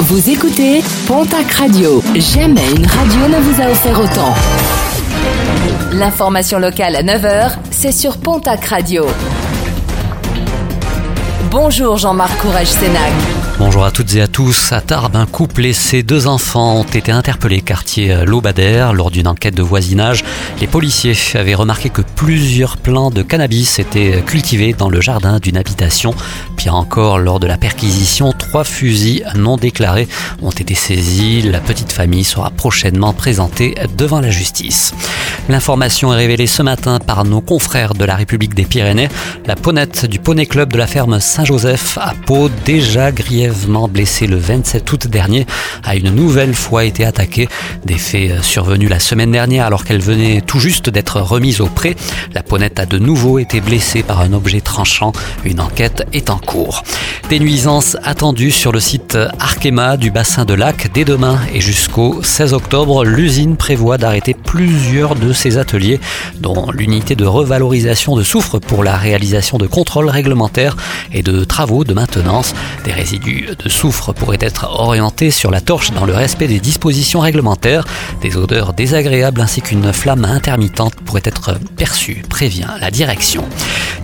Vous écoutez Pontac Radio. Jamais une radio ne vous a offert autant. L'information locale à 9h, c'est sur Pontac Radio. Bonjour Jean-Marc Courage Sénac. Bonjour à toutes et à tous. À Tarbes, un couple et ses deux enfants ont été interpellés quartier Lobadère lors d'une enquête de voisinage. Les policiers avaient remarqué que plusieurs plants de cannabis étaient cultivés dans le jardin d'une habitation. Encore, lors de la perquisition, trois fusils non déclarés ont été saisis. La petite famille sera prochainement présentée devant la justice. L'information est révélée ce matin par nos confrères de la République des Pyrénées. La ponette du Poney Club de la ferme Saint-Joseph à Pau, déjà grillée blessée le 27 août dernier, a une nouvelle fois été attaquée. Des faits survenus la semaine dernière alors qu'elle venait juste d'être remise au pré. La ponette a de nouveau été blessée par un objet tranchant. Une enquête est en cours. Des nuisances attendues sur le site Arkema du bassin de Lac dès demain et jusqu'au 16 octobre. L'usine prévoit d'arrêter plusieurs de ses ateliers, dont l'unité de revalorisation de soufre pour la réalisation de contrôles réglementaires et de travaux de maintenance. Des résidus de soufre pourrait être orienté sur la torche dans le respect des dispositions réglementaires. Des odeurs désagréables ainsi qu'une flamme intermittente pourraient être perçues, prévient la direction.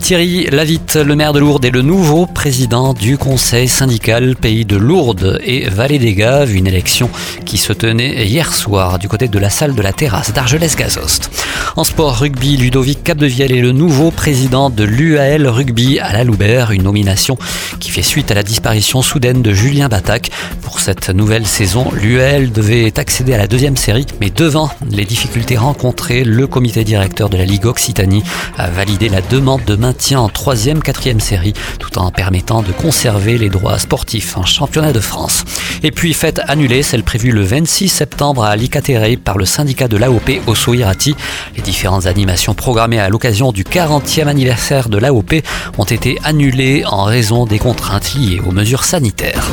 Thierry Lavitte, le maire de Lourdes, est le nouveau président du conseil syndical Pays de Lourdes et Vallée des Gaves, une élection qui se tenait hier soir du côté de la salle de la terrasse d'Argelès-Gazost. En sport rugby, Ludovic Capdevielle est le nouveau président de l'UAL Rugby à la Loubert, une nomination qui fait suite à la disparition soudaine de Julien Batac. Pour cette nouvelle saison, l'UAL devait accéder à la deuxième série, mais devant les difficultés rencontrées, le comité directeur de la Ligue Occitanie a validé la demande de maintien en troisième, quatrième série, tout en permettant de conserver les droits sportifs en championnat de France. Et puis fête annulée, celle prévue le 26 septembre à Licaterei par le syndicat de l'AOP au Soirati. Les différentes animations programmées à l'occasion du 40e anniversaire de l'AOP ont été annulées en raison des contraintes liées aux mesures sanitaires.